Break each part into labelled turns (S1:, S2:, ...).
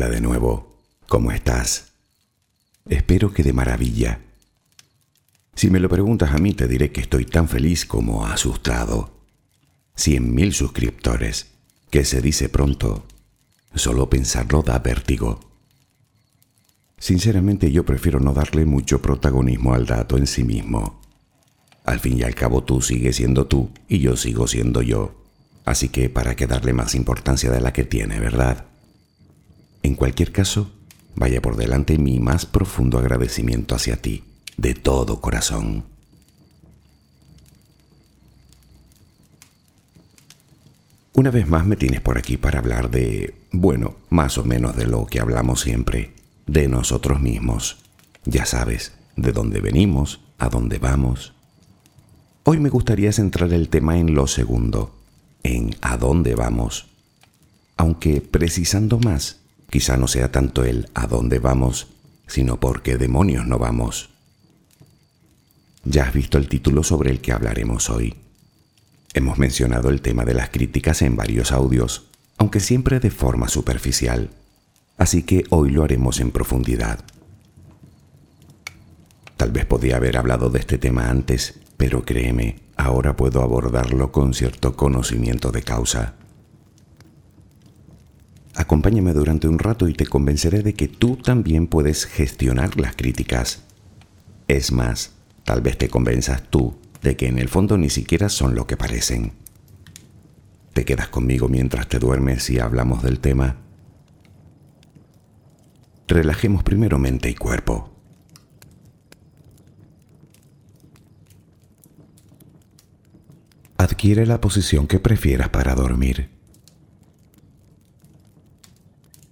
S1: Hola de nuevo. ¿Cómo estás? Espero que de maravilla. Si me lo preguntas a mí, te diré que estoy tan feliz como asustado. Cien mil suscriptores, que se dice pronto. Solo pensarlo da vértigo. Sinceramente yo prefiero no darle mucho protagonismo al dato en sí mismo. Al fin y al cabo tú sigues siendo tú y yo sigo siendo yo. Así que para qué darle más importancia de la que tiene, ¿verdad? En cualquier caso, vaya por delante mi más profundo agradecimiento hacia ti, de todo corazón. Una vez más me tienes por aquí para hablar de, bueno, más o menos de lo que hablamos siempre, de nosotros mismos. Ya sabes, de dónde venimos, a dónde vamos. Hoy me gustaría centrar el tema en lo segundo, en a dónde vamos. Aunque precisando más, Quizá no sea tanto el a dónde vamos, sino por qué demonios no vamos. Ya has visto el título sobre el que hablaremos hoy. Hemos mencionado el tema de las críticas en varios audios, aunque siempre de forma superficial, así que hoy lo haremos en profundidad. Tal vez podía haber hablado de este tema antes, pero créeme, ahora puedo abordarlo con cierto conocimiento de causa. Acompáñame durante un rato y te convenceré de que tú también puedes gestionar las críticas. Es más, tal vez te convenzas tú de que en el fondo ni siquiera son lo que parecen. ¿Te quedas conmigo mientras te duermes y hablamos del tema? Relajemos primero mente y cuerpo. Adquiere la posición que prefieras para dormir.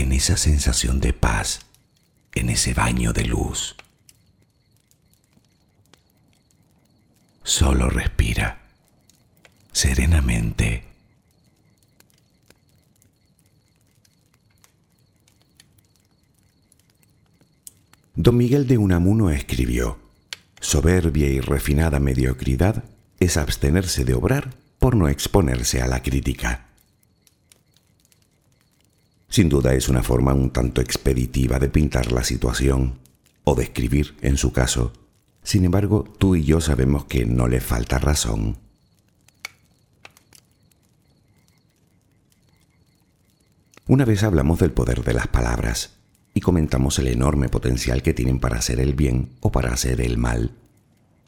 S1: en esa sensación de paz, en ese baño de luz. Solo respira serenamente. Don Miguel de Unamuno escribió, Soberbia y refinada mediocridad es abstenerse de obrar por no exponerse a la crítica. Sin duda es una forma un tanto expeditiva de pintar la situación, o de escribir, en su caso. Sin embargo, tú y yo sabemos que no le falta razón. Una vez hablamos del poder de las palabras y comentamos el enorme potencial que tienen para hacer el bien o para hacer el mal.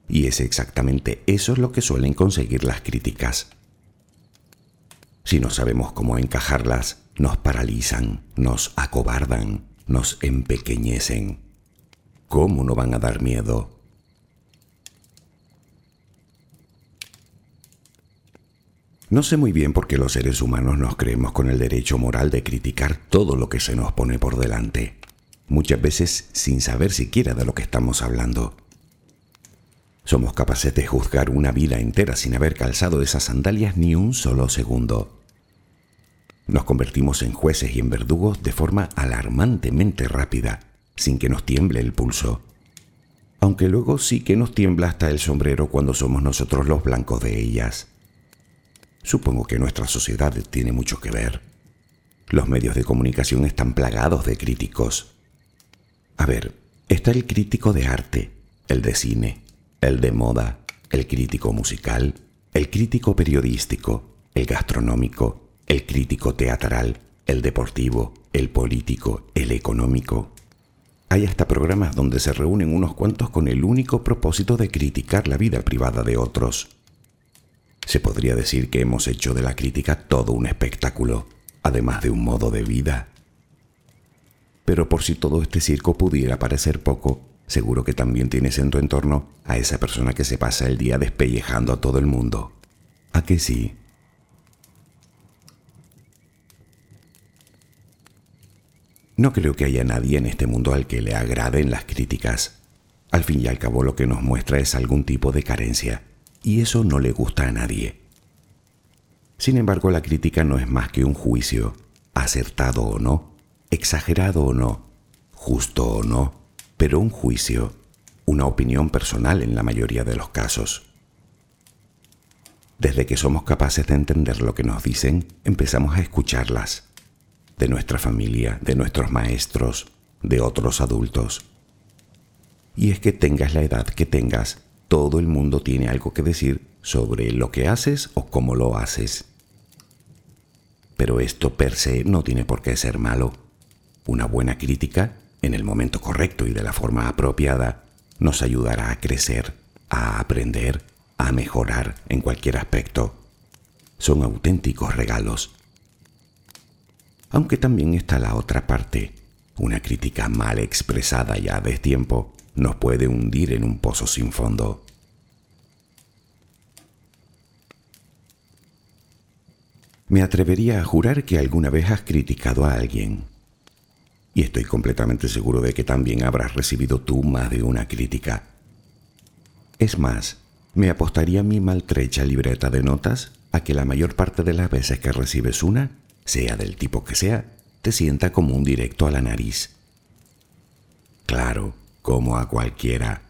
S1: Y es exactamente eso lo que suelen conseguir las críticas. Si no sabemos cómo encajarlas, nos paralizan, nos acobardan, nos empequeñecen. ¿Cómo no van a dar miedo? No sé muy bien por qué los seres humanos nos creemos con el derecho moral de criticar todo lo que se nos pone por delante, muchas veces sin saber siquiera de lo que estamos hablando. Somos capaces de juzgar una vida entera sin haber calzado esas sandalias ni un solo segundo. Nos convertimos en jueces y en verdugos de forma alarmantemente rápida, sin que nos tiemble el pulso. Aunque luego sí que nos tiembla hasta el sombrero cuando somos nosotros los blancos de ellas. Supongo que nuestra sociedad tiene mucho que ver. Los medios de comunicación están plagados de críticos. A ver, está el crítico de arte, el de cine, el de moda, el crítico musical, el crítico periodístico, el gastronómico, el crítico teatral, el deportivo, el político, el económico. Hay hasta programas donde se reúnen unos cuantos con el único propósito de criticar la vida privada de otros. Se podría decir que hemos hecho de la crítica todo un espectáculo, además de un modo de vida. Pero por si todo este circo pudiera parecer poco, seguro que también tienes en tu entorno a esa persona que se pasa el día despellejando a todo el mundo. ¿A que sí? No creo que haya nadie en este mundo al que le agraden las críticas. Al fin y al cabo lo que nos muestra es algún tipo de carencia y eso no le gusta a nadie. Sin embargo, la crítica no es más que un juicio, acertado o no, exagerado o no, justo o no, pero un juicio, una opinión personal en la mayoría de los casos. Desde que somos capaces de entender lo que nos dicen, empezamos a escucharlas, de nuestra familia, de nuestros maestros, de otros adultos. Y es que tengas la edad que tengas, todo el mundo tiene algo que decir sobre lo que haces o cómo lo haces. Pero esto per se no tiene por qué ser malo. Una buena crítica, en el momento correcto y de la forma apropiada, nos ayudará a crecer, a aprender, a mejorar en cualquier aspecto. Son auténticos regalos. Aunque también está la otra parte. Una crítica mal expresada ya a destiempo nos puede hundir en un pozo sin fondo. Me atrevería a jurar que alguna vez has criticado a alguien. Y estoy completamente seguro de que también habrás recibido tú más de una crítica. Es más, me apostaría mi maltrecha libreta de notas a que la mayor parte de las veces que recibes una, sea del tipo que sea, te sienta como un directo a la nariz. Claro, como a cualquiera.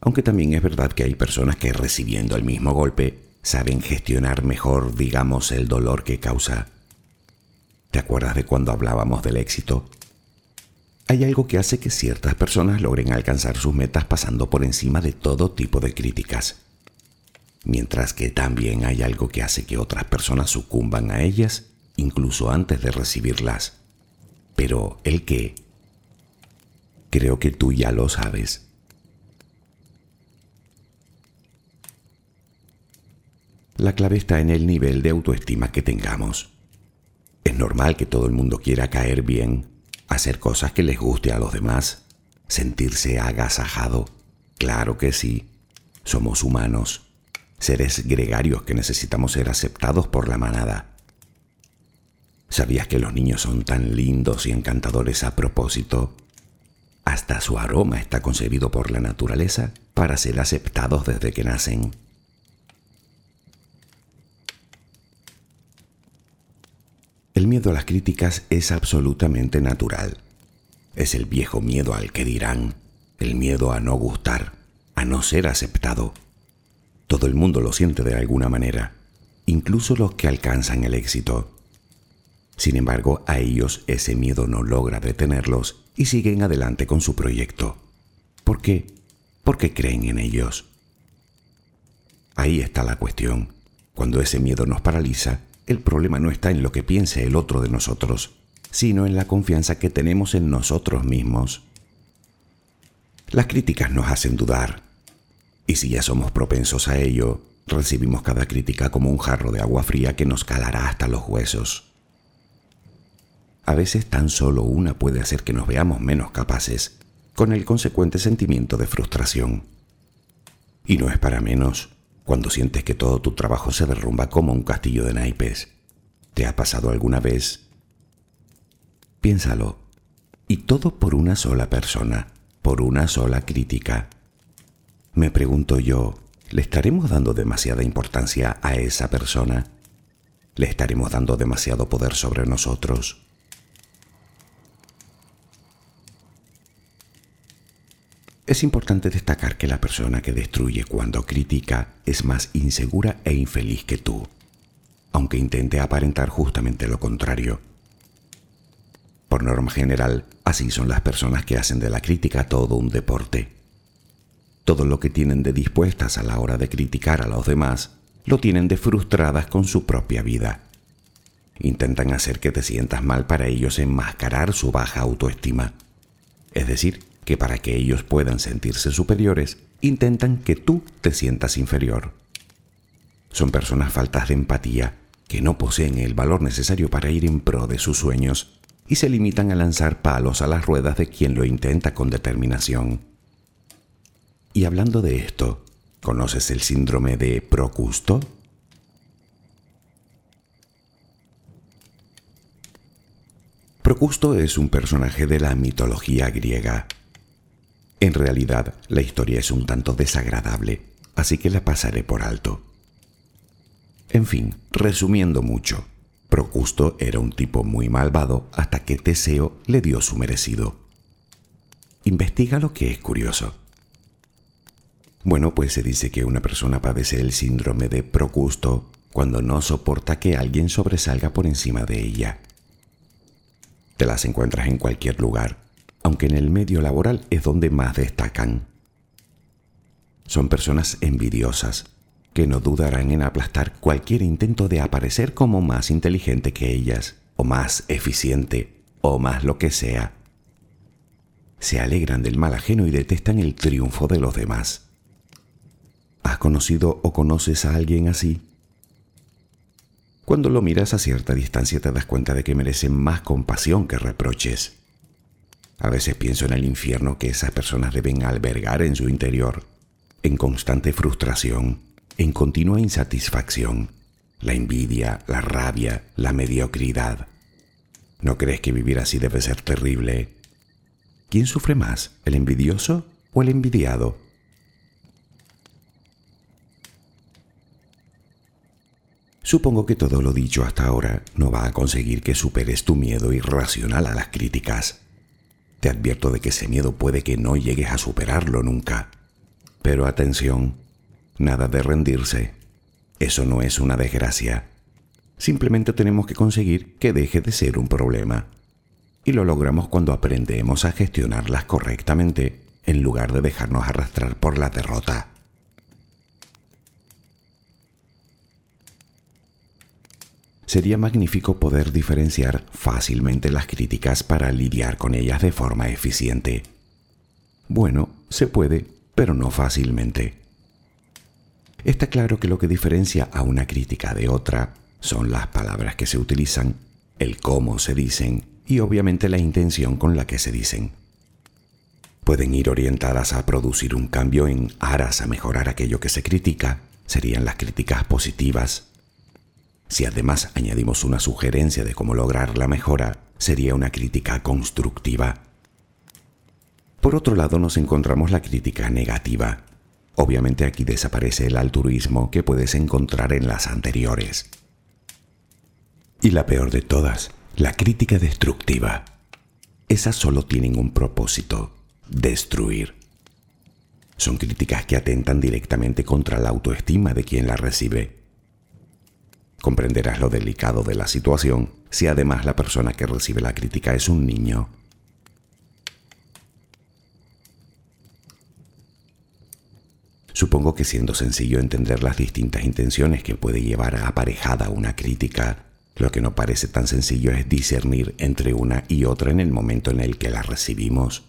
S1: Aunque también es verdad que hay personas que recibiendo el mismo golpe saben gestionar mejor, digamos, el dolor que causa. ¿Te acuerdas de cuando hablábamos del éxito? Hay algo que hace que ciertas personas logren alcanzar sus metas pasando por encima de todo tipo de críticas, mientras que también hay algo que hace que otras personas sucumban a ellas incluso antes de recibirlas. Pero el qué? Creo que tú ya lo sabes. La clave está en el nivel de autoestima que tengamos. Es normal que todo el mundo quiera caer bien, hacer cosas que les guste a los demás, sentirse agasajado. Claro que sí, somos humanos, seres gregarios que necesitamos ser aceptados por la manada. ¿Sabías que los niños son tan lindos y encantadores a propósito? Hasta su aroma está concebido por la naturaleza para ser aceptados desde que nacen. El miedo a las críticas es absolutamente natural. Es el viejo miedo al que dirán, el miedo a no gustar, a no ser aceptado. Todo el mundo lo siente de alguna manera, incluso los que alcanzan el éxito. Sin embargo, a ellos ese miedo no logra detenerlos y siguen adelante con su proyecto. ¿Por qué? Porque creen en ellos. Ahí está la cuestión. Cuando ese miedo nos paraliza, el problema no está en lo que piense el otro de nosotros, sino en la confianza que tenemos en nosotros mismos. Las críticas nos hacen dudar, y si ya somos propensos a ello, recibimos cada crítica como un jarro de agua fría que nos calará hasta los huesos. A veces tan solo una puede hacer que nos veamos menos capaces, con el consecuente sentimiento de frustración. Y no es para menos cuando sientes que todo tu trabajo se derrumba como un castillo de naipes. ¿Te ha pasado alguna vez? Piénsalo. Y todo por una sola persona, por una sola crítica. Me pregunto yo, ¿le estaremos dando demasiada importancia a esa persona? ¿Le estaremos dando demasiado poder sobre nosotros? Es importante destacar que la persona que destruye cuando critica es más insegura e infeliz que tú, aunque intente aparentar justamente lo contrario. Por norma general, así son las personas que hacen de la crítica todo un deporte. Todo lo que tienen de dispuestas a la hora de criticar a los demás, lo tienen de frustradas con su propia vida. Intentan hacer que te sientas mal para ellos enmascarar su baja autoestima. Es decir, que para que ellos puedan sentirse superiores, intentan que tú te sientas inferior. Son personas faltas de empatía, que no poseen el valor necesario para ir en pro de sus sueños y se limitan a lanzar palos a las ruedas de quien lo intenta con determinación. Y hablando de esto, ¿conoces el síndrome de Procusto? Procusto es un personaje de la mitología griega en realidad, la historia es un tanto desagradable, así que la pasaré por alto. En fin, resumiendo mucho, Procusto era un tipo muy malvado hasta que Teseo le dio su merecido. Investiga lo que es curioso. Bueno, pues se dice que una persona padece el síndrome de Procusto cuando no soporta que alguien sobresalga por encima de ella. Te las encuentras en cualquier lugar, aunque en el medio laboral es donde más destacan. Son personas envidiosas, que no dudarán en aplastar cualquier intento de aparecer como más inteligente que ellas, o más eficiente, o más lo que sea. Se alegran del mal ajeno y detestan el triunfo de los demás. ¿Has conocido o conoces a alguien así? Cuando lo miras a cierta distancia te das cuenta de que merecen más compasión que reproches. A veces pienso en el infierno que esas personas deben albergar en su interior, en constante frustración, en continua insatisfacción, la envidia, la rabia, la mediocridad. ¿No crees que vivir así debe ser terrible? ¿Quién sufre más, el envidioso o el envidiado? Supongo que todo lo dicho hasta ahora no va a conseguir que superes tu miedo irracional a las críticas. Te advierto de que ese miedo puede que no llegues a superarlo nunca. Pero atención, nada de rendirse. Eso no es una desgracia. Simplemente tenemos que conseguir que deje de ser un problema. Y lo logramos cuando aprendemos a gestionarlas correctamente en lugar de dejarnos arrastrar por la derrota. Sería magnífico poder diferenciar fácilmente las críticas para lidiar con ellas de forma eficiente. Bueno, se puede, pero no fácilmente. Está claro que lo que diferencia a una crítica de otra son las palabras que se utilizan, el cómo se dicen y obviamente la intención con la que se dicen. Pueden ir orientadas a producir un cambio en aras a mejorar aquello que se critica, serían las críticas positivas, si además añadimos una sugerencia de cómo lograr la mejora, sería una crítica constructiva. Por otro lado nos encontramos la crítica negativa. Obviamente aquí desaparece el altruismo que puedes encontrar en las anteriores. Y la peor de todas, la crítica destructiva. Esas solo tienen un propósito, destruir. Son críticas que atentan directamente contra la autoestima de quien la recibe Comprenderás lo delicado de la situación si además la persona que recibe la crítica es un niño. Supongo que siendo sencillo entender las distintas intenciones que puede llevar aparejada una crítica, lo que no parece tan sencillo es discernir entre una y otra en el momento en el que la recibimos.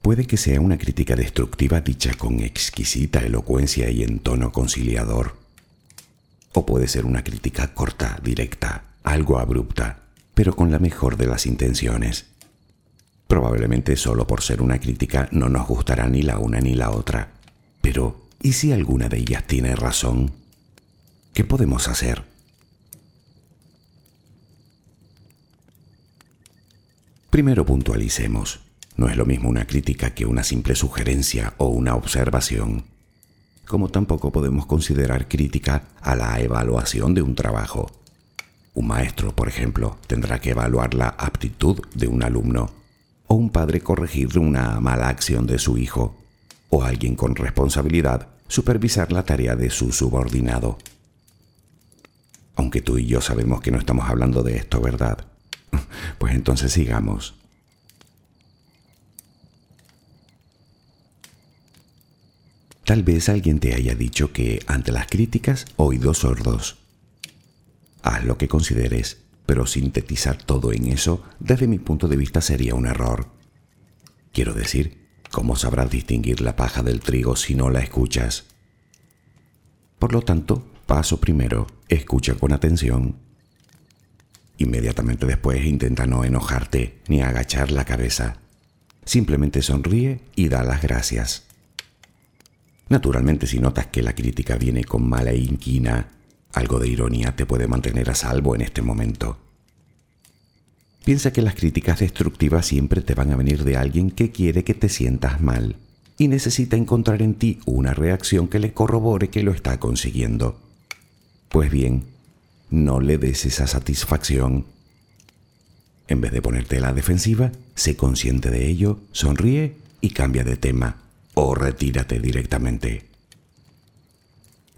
S1: Puede que sea una crítica destructiva dicha con exquisita elocuencia y en tono conciliador o puede ser una crítica corta, directa, algo abrupta, pero con la mejor de las intenciones. Probablemente solo por ser una crítica no nos gustará ni la una ni la otra. Pero, ¿y si alguna de ellas tiene razón? ¿Qué podemos hacer? Primero puntualicemos. No es lo mismo una crítica que una simple sugerencia o una observación como tampoco podemos considerar crítica a la evaluación de un trabajo. Un maestro, por ejemplo, tendrá que evaluar la aptitud de un alumno, o un padre corregir una mala acción de su hijo, o alguien con responsabilidad supervisar la tarea de su subordinado. Aunque tú y yo sabemos que no estamos hablando de esto, ¿verdad? Pues entonces sigamos. Tal vez alguien te haya dicho que ante las críticas, oídos sordos. Haz lo que consideres, pero sintetizar todo en eso, desde mi punto de vista, sería un error. Quiero decir, ¿cómo sabrás distinguir la paja del trigo si no la escuchas? Por lo tanto, paso primero, escucha con atención. Inmediatamente después intenta no enojarte ni agachar la cabeza. Simplemente sonríe y da las gracias. Naturalmente, si notas que la crítica viene con mala inquina, algo de ironía te puede mantener a salvo en este momento. Piensa que las críticas destructivas siempre te van a venir de alguien que quiere que te sientas mal y necesita encontrar en ti una reacción que le corrobore que lo está consiguiendo. Pues bien, no le des esa satisfacción. En vez de ponerte a la defensiva, sé consciente de ello, sonríe y cambia de tema o retírate directamente.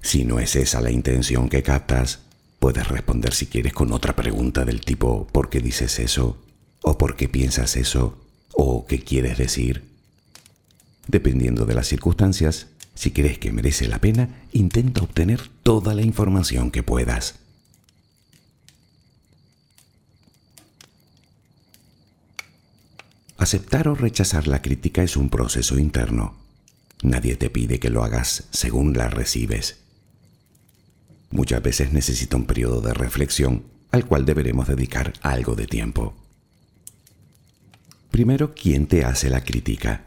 S1: Si no es esa la intención que captas, puedes responder si quieres con otra pregunta del tipo ¿por qué dices eso? ¿O por qué piensas eso? ¿O qué quieres decir? Dependiendo de las circunstancias, si crees que merece la pena, intenta obtener toda la información que puedas. Aceptar o rechazar la crítica es un proceso interno. Nadie te pide que lo hagas según la recibes. Muchas veces necesita un periodo de reflexión al cual deberemos dedicar algo de tiempo. Primero, ¿quién te hace la crítica?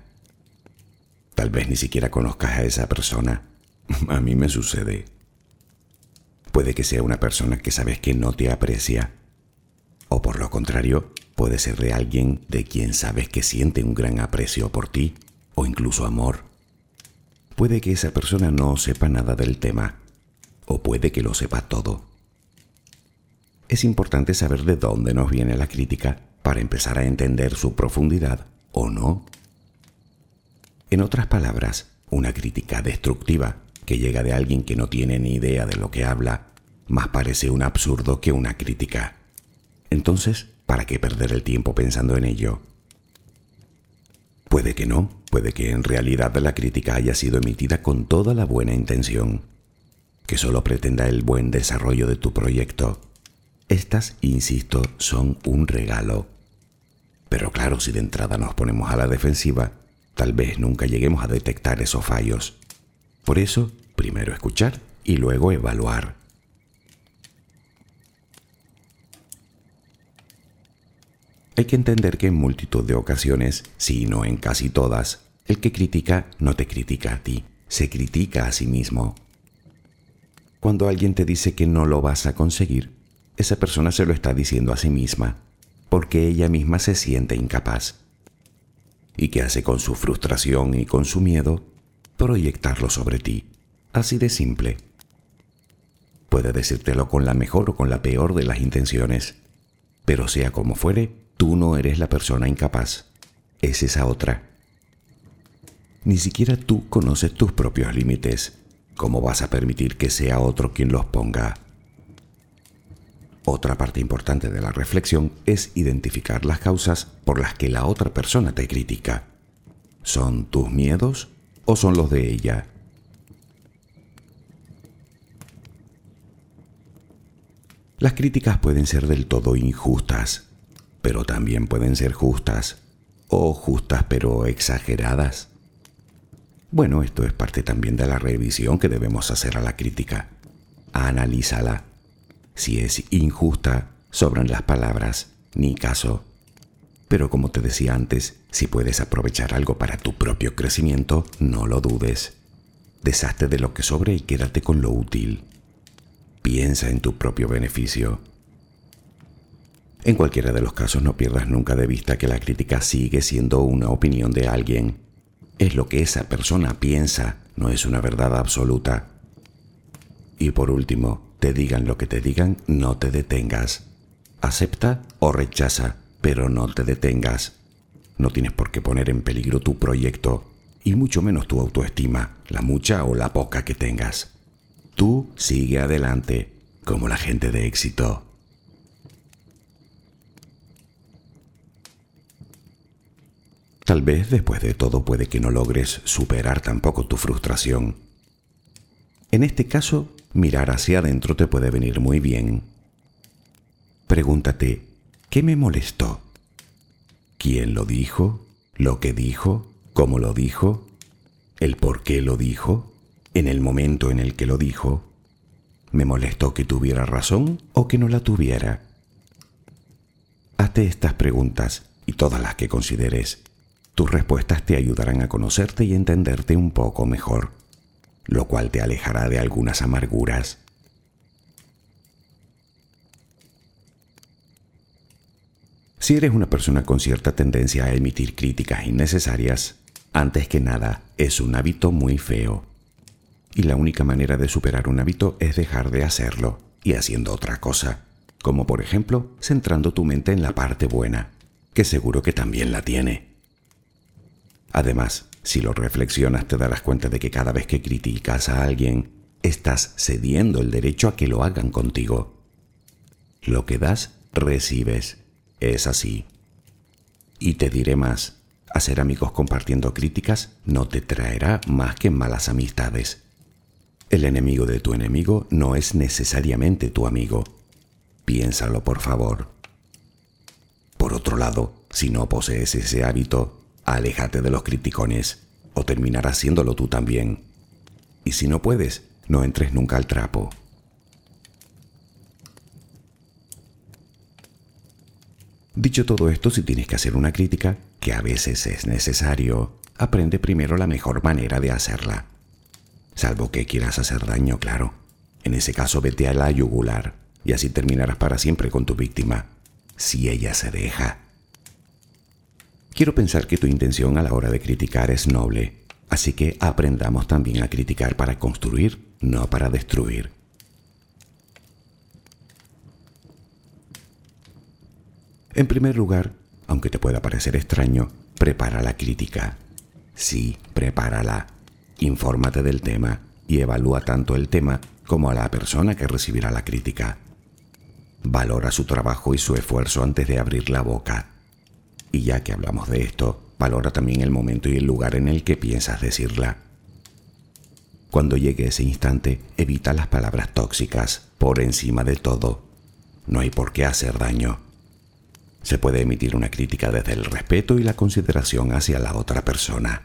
S1: Tal vez ni siquiera conozcas a esa persona. A mí me sucede. Puede que sea una persona que sabes que no te aprecia. O por lo contrario, puede ser de alguien de quien sabes que siente un gran aprecio por ti o incluso amor. Puede que esa persona no sepa nada del tema, o puede que lo sepas todo. Es importante saber de dónde nos viene la crítica para empezar a entender su profundidad o no. En otras palabras, una crítica destructiva que llega de alguien que no tiene ni idea de lo que habla, más parece un absurdo que una crítica. Entonces, ¿para qué perder el tiempo pensando en ello? Puede que no, puede que en realidad la crítica haya sido emitida con toda la buena intención, que solo pretenda el buen desarrollo de tu proyecto. Estas, insisto, son un regalo. Pero claro, si de entrada nos ponemos a la defensiva, tal vez nunca lleguemos a detectar esos fallos. Por eso, primero escuchar y luego evaluar. Hay que entender que en multitud de ocasiones, si no en casi todas, el que critica no te critica a ti, se critica a sí mismo. Cuando alguien te dice que no lo vas a conseguir, esa persona se lo está diciendo a sí misma, porque ella misma se siente incapaz. ¿Y qué hace con su frustración y con su miedo? Proyectarlo sobre ti, así de simple. Puede decírtelo con la mejor o con la peor de las intenciones, pero sea como fuere, Tú no eres la persona incapaz, es esa otra. Ni siquiera tú conoces tus propios límites. ¿Cómo vas a permitir que sea otro quien los ponga? Otra parte importante de la reflexión es identificar las causas por las que la otra persona te critica. ¿Son tus miedos o son los de ella? Las críticas pueden ser del todo injustas pero también pueden ser justas, o justas pero exageradas. Bueno, esto es parte también de la revisión que debemos hacer a la crítica. Analízala. Si es injusta, sobran las palabras, ni caso. Pero como te decía antes, si puedes aprovechar algo para tu propio crecimiento, no lo dudes. Deshazte de lo que sobre y quédate con lo útil. Piensa en tu propio beneficio. En cualquiera de los casos no pierdas nunca de vista que la crítica sigue siendo una opinión de alguien. Es lo que esa persona piensa, no es una verdad absoluta. Y por último, te digan lo que te digan, no te detengas. Acepta o rechaza, pero no te detengas. No tienes por qué poner en peligro tu proyecto, y mucho menos tu autoestima, la mucha o la poca que tengas. Tú sigue adelante, como la gente de éxito. Tal vez después de todo puede que no logres superar tampoco tu frustración. En este caso, mirar hacia adentro te puede venir muy bien. Pregúntate, ¿qué me molestó? ¿Quién lo dijo? ¿Lo que dijo? ¿Cómo lo dijo? ¿El por qué lo dijo? ¿En el momento en el que lo dijo? ¿Me molestó que tuviera razón o que no la tuviera? Hazte estas preguntas y todas las que consideres tus respuestas te ayudarán a conocerte y entenderte un poco mejor, lo cual te alejará de algunas amarguras. Si eres una persona con cierta tendencia a emitir críticas innecesarias, antes que nada es un hábito muy feo. Y la única manera de superar un hábito es dejar de hacerlo y haciendo otra cosa, como por ejemplo centrando tu mente en la parte buena, que seguro que también la tiene. Además, si lo reflexionas te darás cuenta de que cada vez que criticas a alguien, estás cediendo el derecho a que lo hagan contigo. Lo que das, recibes. Es así. Y te diré más, hacer amigos compartiendo críticas no te traerá más que malas amistades. El enemigo de tu enemigo no es necesariamente tu amigo. Piénsalo, por favor. Por otro lado, si no posees ese hábito, aléjate de los criticones o terminarás siéndolo tú también. Y si no puedes, no entres nunca al trapo. Dicho todo esto, si tienes que hacer una crítica, que a veces es necesario, aprende primero la mejor manera de hacerla. Salvo que quieras hacer daño, claro. En ese caso vete a la yugular y así terminarás para siempre con tu víctima, si ella se deja. Quiero pensar que tu intención a la hora de criticar es noble, así que aprendamos también a criticar para construir, no para destruir. En primer lugar, aunque te pueda parecer extraño, prepara la crítica. Sí, prepárala. Infórmate del tema y evalúa tanto el tema como a la persona que recibirá la crítica. Valora su trabajo y su esfuerzo antes de abrir la boca. Y ya que hablamos de esto, valora también el momento y el lugar en el que piensas decirla. Cuando llegue ese instante, evita las palabras tóxicas por encima de todo. No hay por qué hacer daño. Se puede emitir una crítica desde el respeto y la consideración hacia la otra persona.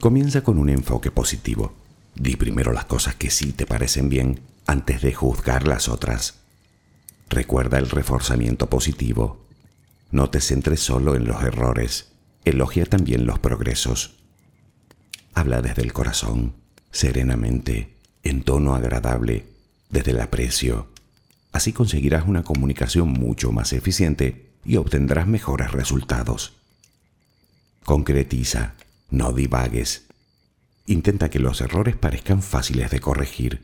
S1: Comienza con un enfoque positivo. Di primero las cosas que sí te parecen bien antes de juzgar las otras. Recuerda el reforzamiento positivo. No te centres solo en los errores, elogia también los progresos. Habla desde el corazón, serenamente, en tono agradable, desde el aprecio. Así conseguirás una comunicación mucho más eficiente y obtendrás mejores resultados. Concretiza, no divagues. Intenta que los errores parezcan fáciles de corregir.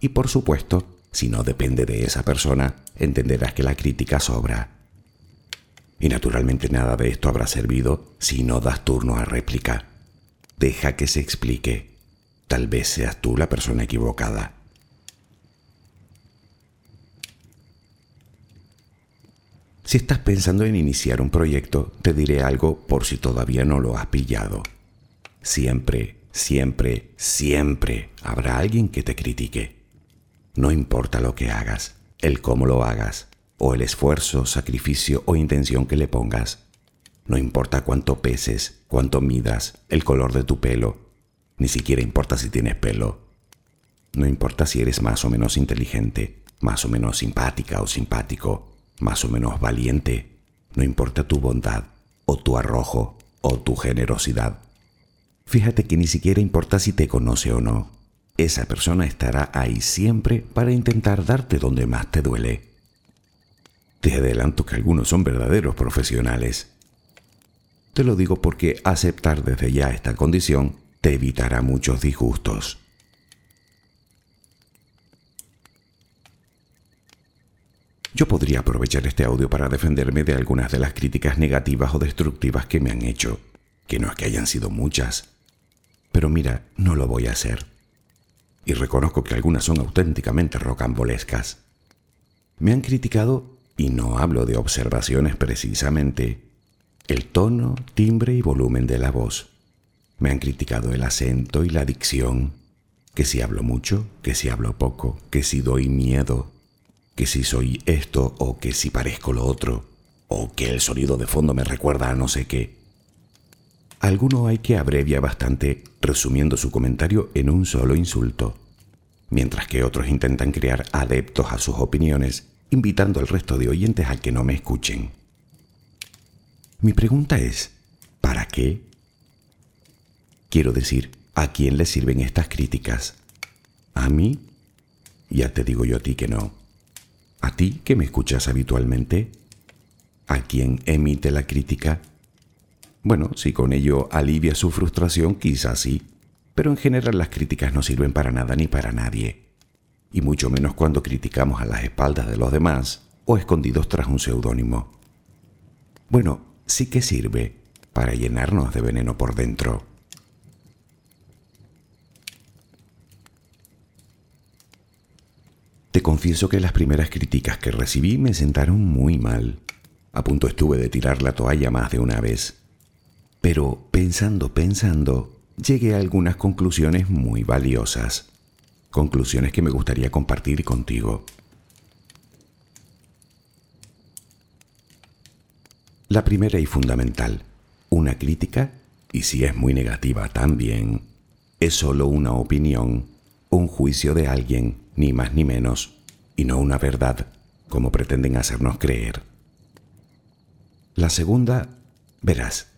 S1: Y por supuesto, si no depende de esa persona, entenderás que la crítica sobra. Y naturalmente nada de esto habrá servido si no das turno a réplica. Deja que se explique. Tal vez seas tú la persona equivocada. Si estás pensando en iniciar un proyecto, te diré algo por si todavía no lo has pillado. Siempre, siempre, siempre habrá alguien que te critique. No importa lo que hagas, el cómo lo hagas, o el esfuerzo, sacrificio o intención que le pongas. No importa cuánto peses, cuánto midas, el color de tu pelo. Ni siquiera importa si tienes pelo. No importa si eres más o menos inteligente, más o menos simpática o simpático, más o menos valiente. No importa tu bondad, o tu arrojo, o tu generosidad. Fíjate que ni siquiera importa si te conoce o no. Esa persona estará ahí siempre para intentar darte donde más te duele. Te adelanto que algunos son verdaderos profesionales. Te lo digo porque aceptar desde ya esta condición te evitará muchos disgustos. Yo podría aprovechar este audio para defenderme de algunas de las críticas negativas o destructivas que me han hecho, que no es que hayan sido muchas. Pero mira, no lo voy a hacer. Y reconozco que algunas son auténticamente rocambolescas. Me han criticado, y no hablo de observaciones precisamente, el tono, timbre y volumen de la voz. Me han criticado el acento y la dicción, que si hablo mucho, que si hablo poco, que si doy miedo, que si soy esto o que si parezco lo otro, o que el sonido de fondo me recuerda a no sé qué. Alguno hay que abrevia bastante resumiendo su comentario en un solo insulto, mientras que otros intentan crear adeptos a sus opiniones, invitando al resto de oyentes a que no me escuchen. Mi pregunta es, ¿para qué? Quiero decir, ¿a quién le sirven estas críticas? ¿A mí? Ya te digo yo a ti que no. ¿A ti que me escuchas habitualmente? ¿A quien emite la crítica? Bueno, si con ello alivia su frustración, quizás sí, pero en general las críticas no sirven para nada ni para nadie, y mucho menos cuando criticamos a las espaldas de los demás o escondidos tras un seudónimo. Bueno, sí que sirve para llenarnos de veneno por dentro. Te confieso que las primeras críticas que recibí me sentaron muy mal. A punto estuve de tirar la toalla más de una vez. Pero pensando, pensando, llegué a algunas conclusiones muy valiosas. Conclusiones que me gustaría compartir contigo. La primera y fundamental, una crítica, y si es muy negativa también, es solo una opinión, un juicio de alguien ni más ni menos, y no una verdad, como pretenden hacernos creer. La segunda, verás,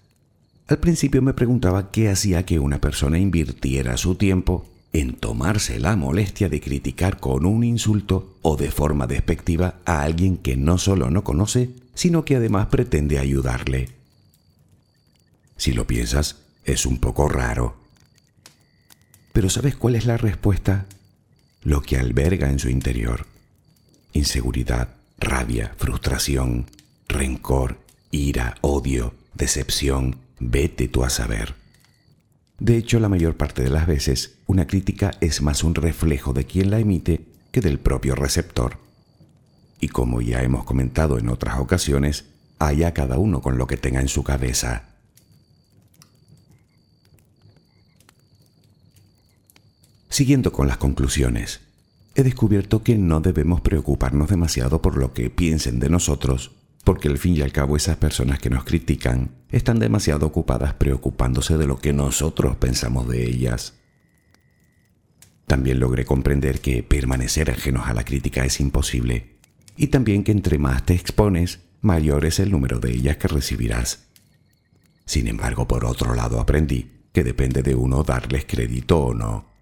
S1: al principio me preguntaba qué hacía que una persona invirtiera su tiempo en tomarse la molestia de criticar con un insulto o de forma despectiva a alguien que no solo no conoce, sino que además pretende ayudarle. Si lo piensas, es un poco raro. Pero ¿sabes cuál es la respuesta? lo que alberga en su interior. Inseguridad, rabia, frustración, rencor, ira, odio, decepción, vete tú a saber. De hecho, la mayor parte de las veces, una crítica es más un reflejo de quien la emite que del propio receptor. Y como ya hemos comentado en otras ocasiones, haya cada uno con lo que tenga en su cabeza. Siguiendo con las conclusiones, he descubierto que no debemos preocuparnos demasiado por lo que piensen de nosotros, porque al fin y al cabo esas personas que nos critican están demasiado ocupadas preocupándose de lo que nosotros pensamos de ellas. También logré comprender que permanecer ajenos a la crítica es imposible, y también que entre más te expones, mayor es el número de ellas que recibirás. Sin embargo, por otro lado aprendí que depende de uno darles crédito o no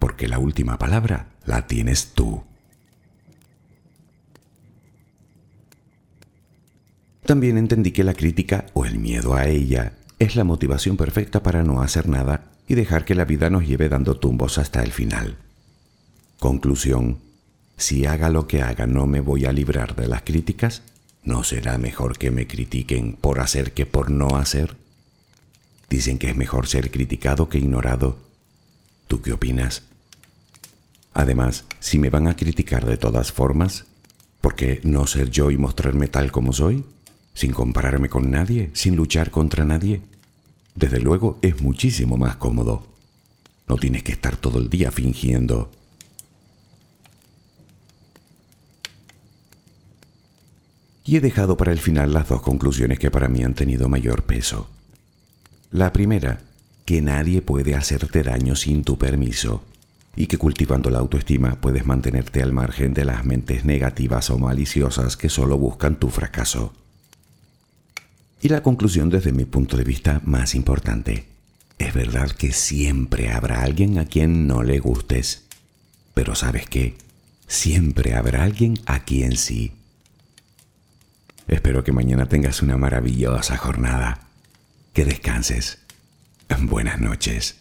S1: porque la última palabra la tienes tú. También entendí que la crítica o el miedo a ella es la motivación perfecta para no hacer nada y dejar que la vida nos lleve dando tumbos hasta el final. Conclusión. Si haga lo que haga no me voy a librar de las críticas, ¿no será mejor que me critiquen por hacer que por no hacer? Dicen que es mejor ser criticado que ignorado. ¿Tú qué opinas? Además, si me van a criticar de todas formas, ¿por qué no ser yo y mostrarme tal como soy? Sin compararme con nadie, sin luchar contra nadie. Desde luego es muchísimo más cómodo. No tienes que estar todo el día fingiendo. Y he dejado para el final las dos conclusiones que para mí han tenido mayor peso. La primera, que nadie puede hacerte daño sin tu permiso y que cultivando la autoestima puedes mantenerte al margen de las mentes negativas o maliciosas que solo buscan tu fracaso. Y la conclusión desde mi punto de vista más importante. Es verdad que siempre habrá alguien a quien no le gustes, pero ¿sabes qué? Siempre habrá alguien a quien sí. Espero que mañana tengas una maravillosa jornada. Que descanses. Buenas noches.